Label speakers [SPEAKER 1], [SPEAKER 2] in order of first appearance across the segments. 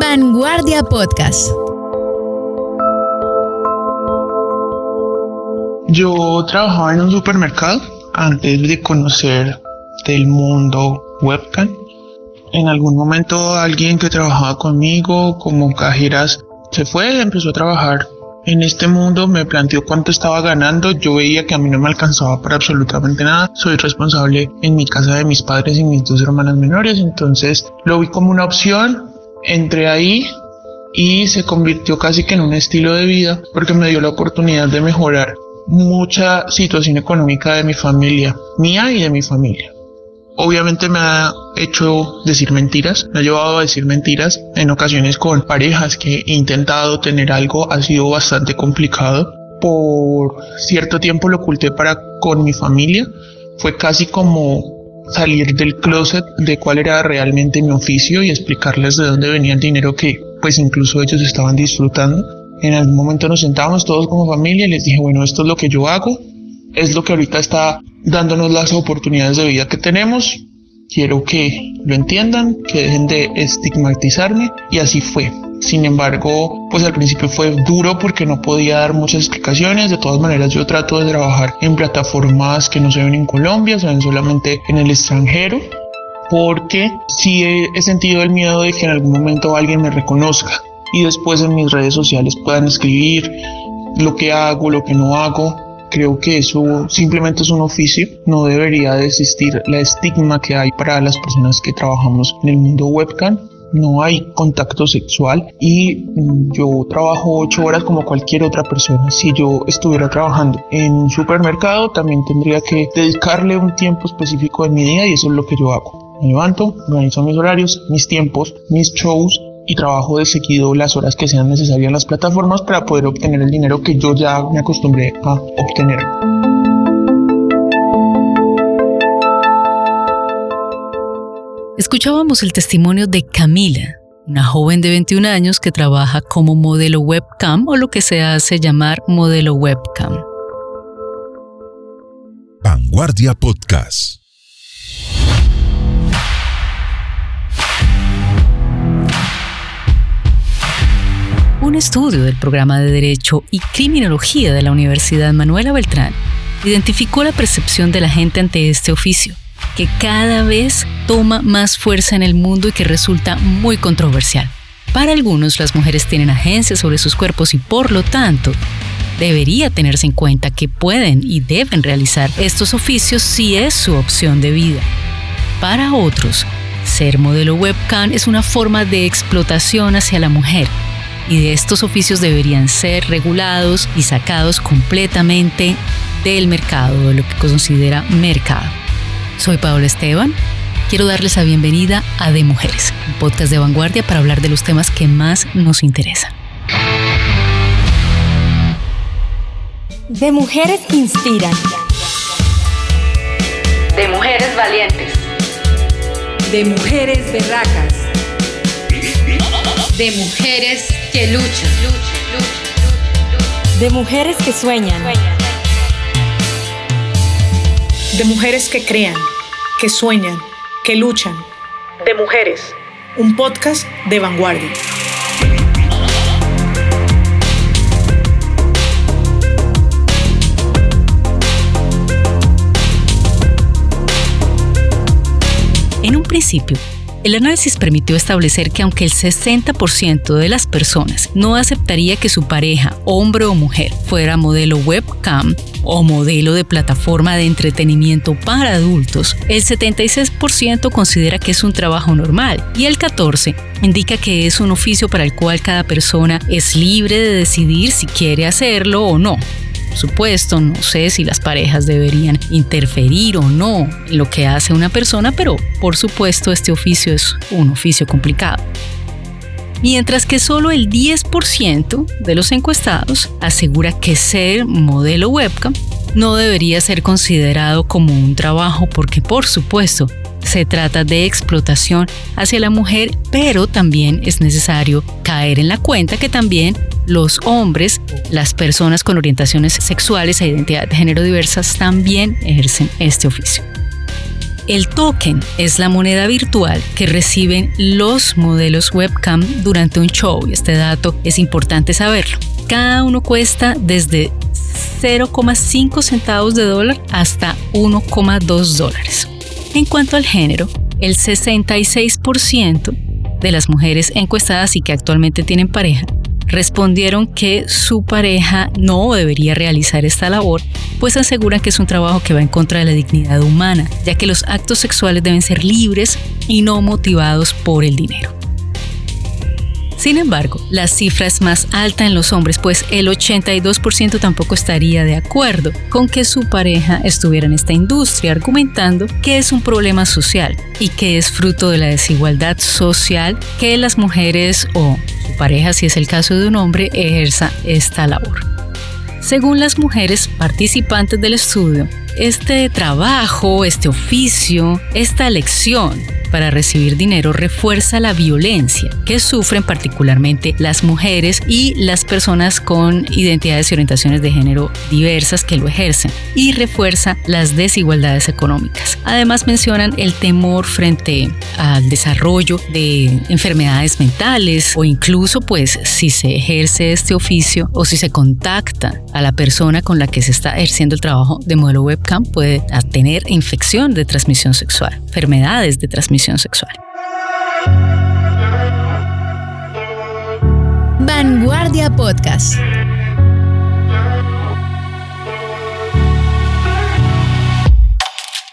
[SPEAKER 1] Vanguardia Podcast.
[SPEAKER 2] Yo trabajaba en un supermercado antes de conocer del mundo webcam. En algún momento alguien que trabajaba conmigo como cajeras se fue, empezó a trabajar en este mundo, me planteó cuánto estaba ganando, yo veía que a mí no me alcanzaba para absolutamente nada, soy responsable en mi casa de mis padres y mis dos hermanas menores, entonces lo vi como una opción, entré ahí y se convirtió casi que en un estilo de vida porque me dio la oportunidad de mejorar mucha situación económica de mi familia, mía y de mi familia. Obviamente me ha hecho decir mentiras, me ha llevado a decir mentiras en ocasiones con parejas que he intentado tener algo, ha sido bastante complicado. Por cierto tiempo lo oculté para con mi familia, fue casi como salir del closet de cuál era realmente mi oficio y explicarles de dónde venía el dinero que pues incluso ellos estaban disfrutando. En algún momento nos sentamos todos como familia y les dije, bueno, esto es lo que yo hago, es lo que ahorita está dándonos las oportunidades de vida que tenemos. Quiero que lo entiendan, que dejen de estigmatizarme y así fue. Sin embargo, pues al principio fue duro porque no podía dar muchas explicaciones. De todas maneras, yo trato de trabajar en plataformas que no se ven en Colombia, se ven solamente en el extranjero, porque sí he, sentido el miedo de que en algún momento alguien me reconozca y después en mis redes sociales puedan escribir lo que hago, lo que no hago, Creo que eso simplemente es un oficio, no debería de existir la estigma que hay para las personas que trabajamos en el mundo webcam. No hay contacto sexual y mm, yo trabajo ocho horas como cualquier otra persona. Si yo estuviera trabajando en un supermercado, también tendría que dedicarle un tiempo específico de mi día y eso es lo que yo hago. Me levanto, organizo mis horarios, mis tiempos, mis shows y trabajo de seguido las horas que sean necesarias en las plataformas para poder obtener el dinero que yo ya me acostumbré a obtener.
[SPEAKER 1] Escuchábamos el testimonio de Camila, una joven de 21 años que trabaja como modelo webcam o lo que se hace llamar modelo webcam.
[SPEAKER 3] Vanguardia Podcast.
[SPEAKER 1] Un estudio del programa de Derecho y Criminología de la Universidad Manuela Beltrán identificó la percepción de la gente ante este oficio, que cada vez toma más fuerza en el mundo y que resulta muy controversial. Para algunos, las mujeres tienen agencia sobre sus cuerpos y por lo tanto, debería tenerse en cuenta que pueden y deben realizar estos oficios si es su opción de vida. Para otros, ser modelo webcam es una forma de explotación hacia la mujer y de estos oficios deberían ser regulados y sacados completamente del mercado, de lo que considera mercado. Soy Paola Esteban. Quiero darles la bienvenida a De Mujeres, un podcast de vanguardia para hablar de los temas que más nos interesan.
[SPEAKER 4] De mujeres que inspiran.
[SPEAKER 5] De mujeres valientes.
[SPEAKER 4] De mujeres berracas.
[SPEAKER 5] De mujeres que luchan.
[SPEAKER 4] De mujeres que sueñan.
[SPEAKER 6] De mujeres que crean, que sueñan, que luchan. De mujeres. Un podcast de vanguardia.
[SPEAKER 1] En un principio, el análisis permitió establecer que aunque el 60% de las personas no aceptaría que su pareja, hombre o mujer, fuera modelo webcam o modelo de plataforma de entretenimiento para adultos, el 76% considera que es un trabajo normal y el 14% indica que es un oficio para el cual cada persona es libre de decidir si quiere hacerlo o no supuesto, no sé si las parejas deberían interferir o no en lo que hace una persona, pero por supuesto este oficio es un oficio complicado. Mientras que solo el 10% de los encuestados asegura que ser modelo webcam no debería ser considerado como un trabajo porque por supuesto se trata de explotación hacia la mujer, pero también es necesario caer en la cuenta que también los hombres, las personas con orientaciones sexuales e identidad de género diversas también ejercen este oficio. El token es la moneda virtual que reciben los modelos webcam durante un show. Este dato es importante saberlo. Cada uno cuesta desde 0,5 centavos de dólar hasta 1,2 dólares. En cuanto al género, el 66% de las mujeres encuestadas y que actualmente tienen pareja respondieron que su pareja no debería realizar esta labor, pues aseguran que es un trabajo que va en contra de la dignidad humana, ya que los actos sexuales deben ser libres y no motivados por el dinero. Sin embargo, la cifra es más alta en los hombres, pues el 82% tampoco estaría de acuerdo con que su pareja estuviera en esta industria, argumentando que es un problema social y que es fruto de la desigualdad social que las mujeres o su pareja, si es el caso de un hombre, ejerza esta labor. Según las mujeres participantes del estudio, este trabajo, este oficio, esta lección para recibir dinero refuerza la violencia que sufren particularmente las mujeres y las personas con identidades y orientaciones de género diversas que lo ejercen y refuerza las desigualdades económicas. Además mencionan el temor frente al desarrollo de enfermedades mentales o incluso pues si se ejerce este oficio o si se contacta a la persona con la que se está ejerciendo el trabajo de modelo webcam puede tener infección de transmisión sexual, enfermedades de transmisión sexual.
[SPEAKER 4] Vanguardia Podcast.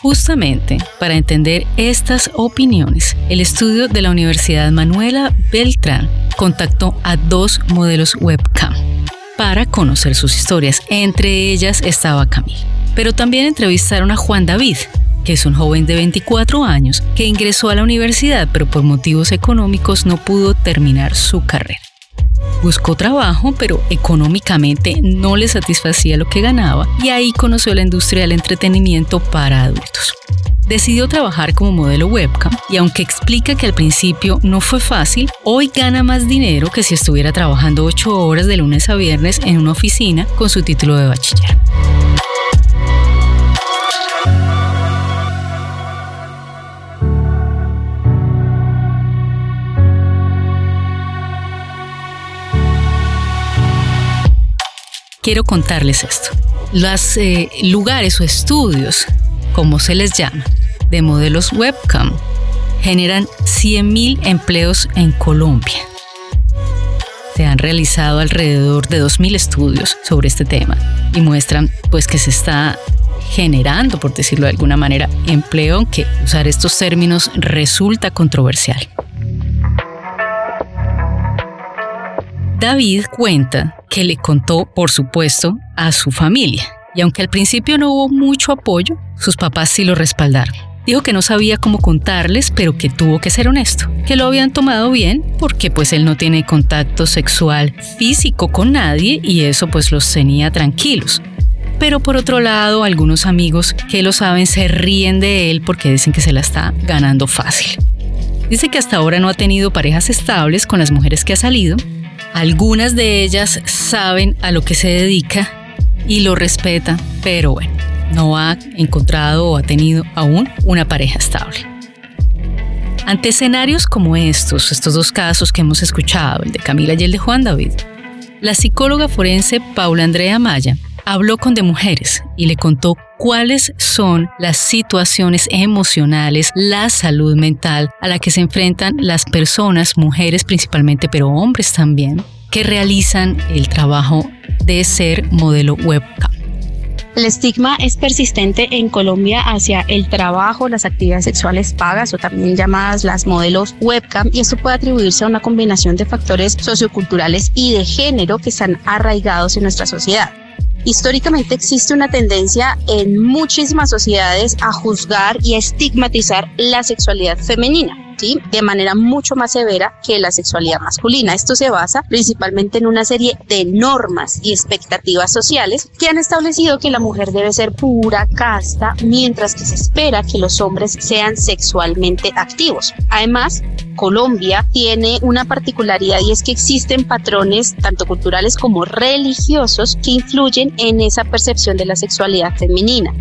[SPEAKER 1] Justamente para entender estas opiniones, el estudio de la Universidad Manuela Beltrán contactó a dos modelos webcam para conocer sus historias. Entre ellas estaba Camille. Pero también entrevistaron a Juan David, es un joven de 24 años que ingresó a la universidad pero por motivos económicos no pudo terminar su carrera. Buscó trabajo, pero económicamente no le satisfacía lo que ganaba y ahí conoció la industria del entretenimiento para adultos. Decidió trabajar como modelo webcam y aunque explica que al principio no fue fácil, hoy gana más dinero que si estuviera trabajando 8 horas de lunes a viernes en una oficina con su título de bachiller. Quiero contarles esto. Los eh, lugares o estudios, como se les llama, de modelos webcam, generan 100.000 empleos en Colombia. Se han realizado alrededor de 2.000 estudios sobre este tema y muestran pues que se está generando, por decirlo de alguna manera, empleo, aunque usar estos términos resulta controversial. David cuenta que le contó, por supuesto, a su familia. Y aunque al principio no hubo mucho apoyo, sus papás sí lo respaldaron. Dijo que no sabía cómo contarles, pero que tuvo que ser honesto, que lo habían tomado bien porque pues él no tiene contacto sexual físico con nadie y eso pues los tenía tranquilos. Pero por otro lado, algunos amigos que lo saben se ríen de él porque dicen que se la está ganando fácil. Dice que hasta ahora no ha tenido parejas estables con las mujeres que ha salido algunas de ellas saben a lo que se dedica y lo respeta, pero bueno, no ha encontrado o ha tenido aún una pareja estable. Ante escenarios como estos, estos dos casos que hemos escuchado, el de Camila y el de Juan David, la psicóloga forense Paula Andrea Maya habló con de mujeres y le contó cuáles son las situaciones emocionales, la salud mental a la que se enfrentan las personas, mujeres principalmente, pero hombres también, que realizan el trabajo de ser modelo webcam.
[SPEAKER 7] El estigma es persistente en Colombia hacia el trabajo, las actividades sexuales pagas o también llamadas las modelos webcam y esto puede atribuirse a una combinación de factores socioculturales y de género que están arraigados en nuestra sociedad. Históricamente existe una tendencia en muchísimas sociedades a juzgar y a estigmatizar la sexualidad femenina de manera mucho más severa que la sexualidad masculina. Esto se basa principalmente en una serie de normas y expectativas sociales que han establecido que la mujer debe ser pura, casta, mientras que se espera que los hombres sean sexualmente activos. Además, Colombia tiene una particularidad y es que existen patrones tanto culturales como religiosos que influyen en esa percepción de la sexualidad femenina.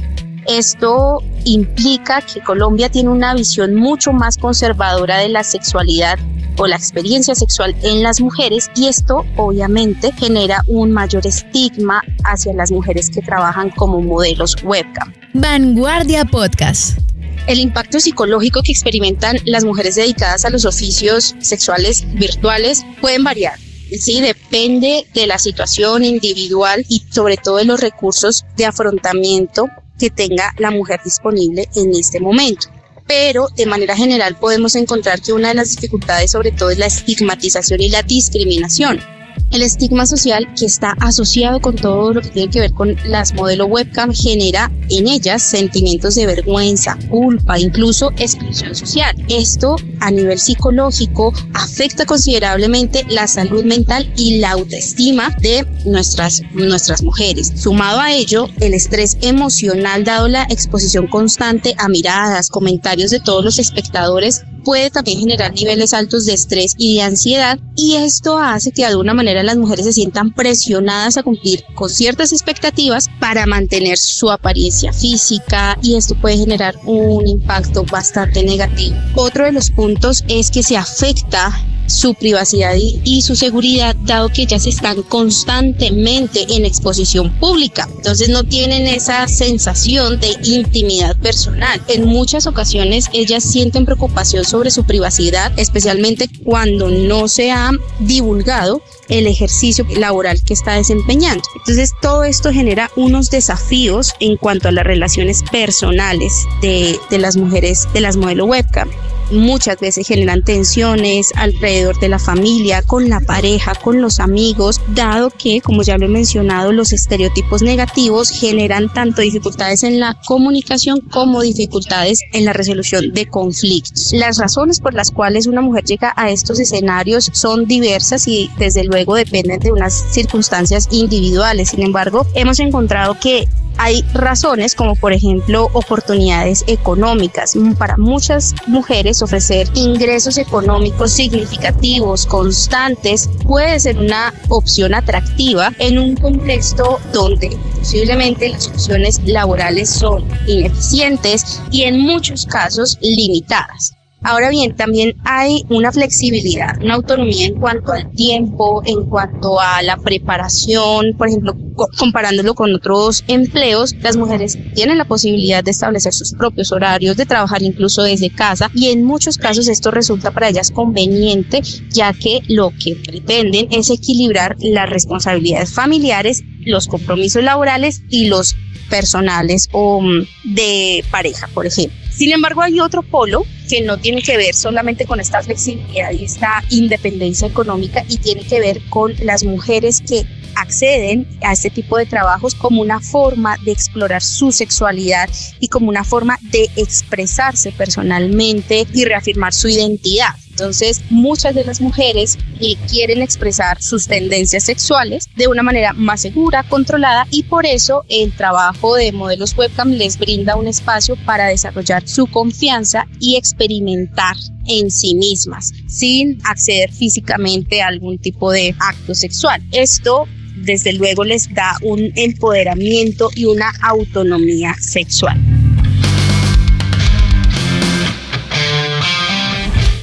[SPEAKER 7] Esto implica que Colombia tiene una visión mucho más conservadora de la sexualidad o la experiencia sexual en las mujeres y esto obviamente genera un mayor estigma hacia las mujeres que trabajan como modelos webcam.
[SPEAKER 4] Vanguardia Podcast.
[SPEAKER 7] El impacto psicológico que experimentan las mujeres dedicadas a los oficios sexuales virtuales pueden variar. Sí, depende de la situación individual y sobre todo de los recursos de afrontamiento que tenga la mujer disponible en este momento pero de manera general podemos encontrar que una de las dificultades sobre todo es la estigmatización y la discriminación. El estigma social que está asociado con todo lo que tiene que ver con las modelos webcam genera en ellas sentimientos de vergüenza, culpa, incluso exclusión social. Esto a nivel psicológico afecta considerablemente la salud mental y la autoestima de nuestras, nuestras mujeres. Sumado a ello, el estrés emocional dado la exposición constante a miradas, comentarios de todos los espectadores puede también generar niveles altos de estrés y de ansiedad y esto hace que de alguna manera las mujeres se sientan presionadas a cumplir con ciertas expectativas para mantener su apariencia física y esto puede generar un impacto bastante negativo. Otro de los puntos es que se afecta su privacidad y, su seguridad, dado que ellas están constantemente en exposición pública. Entonces no tienen esa sensación de intimidad personal. En muchas ocasiones ellas sienten preocupación sobre su privacidad, especialmente cuando no se ha divulgado el ejercicio laboral que está desempeñando. Entonces todo esto genera unos desafíos en cuanto a las relaciones personales de, de las mujeres de las modelos webcam muchas veces generan tensiones alrededor de la familia, con la pareja, con los amigos, dado que, como ya lo he mencionado, los estereotipos negativos generan tanto dificultades en la comunicación como dificultades en la resolución de conflictos. Las razones por las cuales una mujer llega a estos escenarios son diversas y desde luego dependen de unas circunstancias individuales. Sin embargo, hemos encontrado que hay razones como por ejemplo oportunidades económicas. Para muchas mujeres ofrecer ingresos económicos significativos, constantes, puede ser una opción atractiva en un contexto donde posiblemente las opciones laborales son ineficientes y en muchos casos limitadas. Ahora bien, también hay una flexibilidad, una autonomía en cuanto al tiempo, en cuanto a la preparación, por ejemplo, comparándolo con otros empleos, las mujeres tienen la posibilidad de establecer sus propios horarios, de trabajar incluso desde casa y en muchos casos esto resulta para ellas conveniente, ya que lo que pretenden es equilibrar las responsabilidades familiares, los compromisos laborales y los personales o mm, de pareja, por ejemplo. Sin embargo, hay otro polo que no tiene que ver solamente con esta flexibilidad y esta independencia económica y tiene que ver con las mujeres que acceden a este tipo de trabajos como una forma de explorar su sexualidad y como una forma de expresarse personalmente y reafirmar su identidad. Entonces, muchas de las mujeres quieren expresar sus tendencias sexuales de una manera más segura, controlada y por eso el trabajo de modelos webcam les brinda un espacio para desarrollar su confianza y experimentar en sí mismas sin acceder físicamente a algún tipo de acto sexual. Esto desde luego les da un empoderamiento y una autonomía sexual.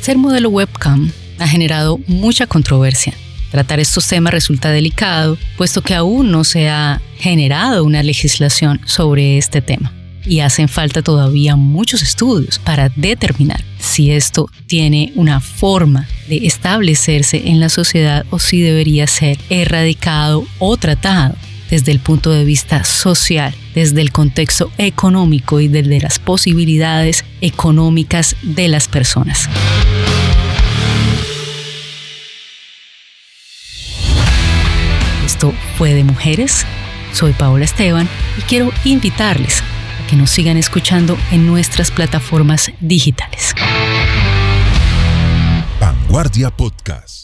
[SPEAKER 1] Ser modelo webcam ha generado mucha controversia. Tratar estos temas resulta delicado, puesto que aún no se ha generado una legislación sobre este tema y hacen falta todavía muchos estudios para determinar si esto tiene una forma de establecerse en la sociedad o si debería ser erradicado o tratado desde el punto de vista social, desde el contexto económico y desde las posibilidades económicas de las personas. Esto fue de mujeres. Soy Paola Esteban y quiero invitarles a que nos sigan escuchando en nuestras plataformas digitales.
[SPEAKER 3] Vanguardia Podcast.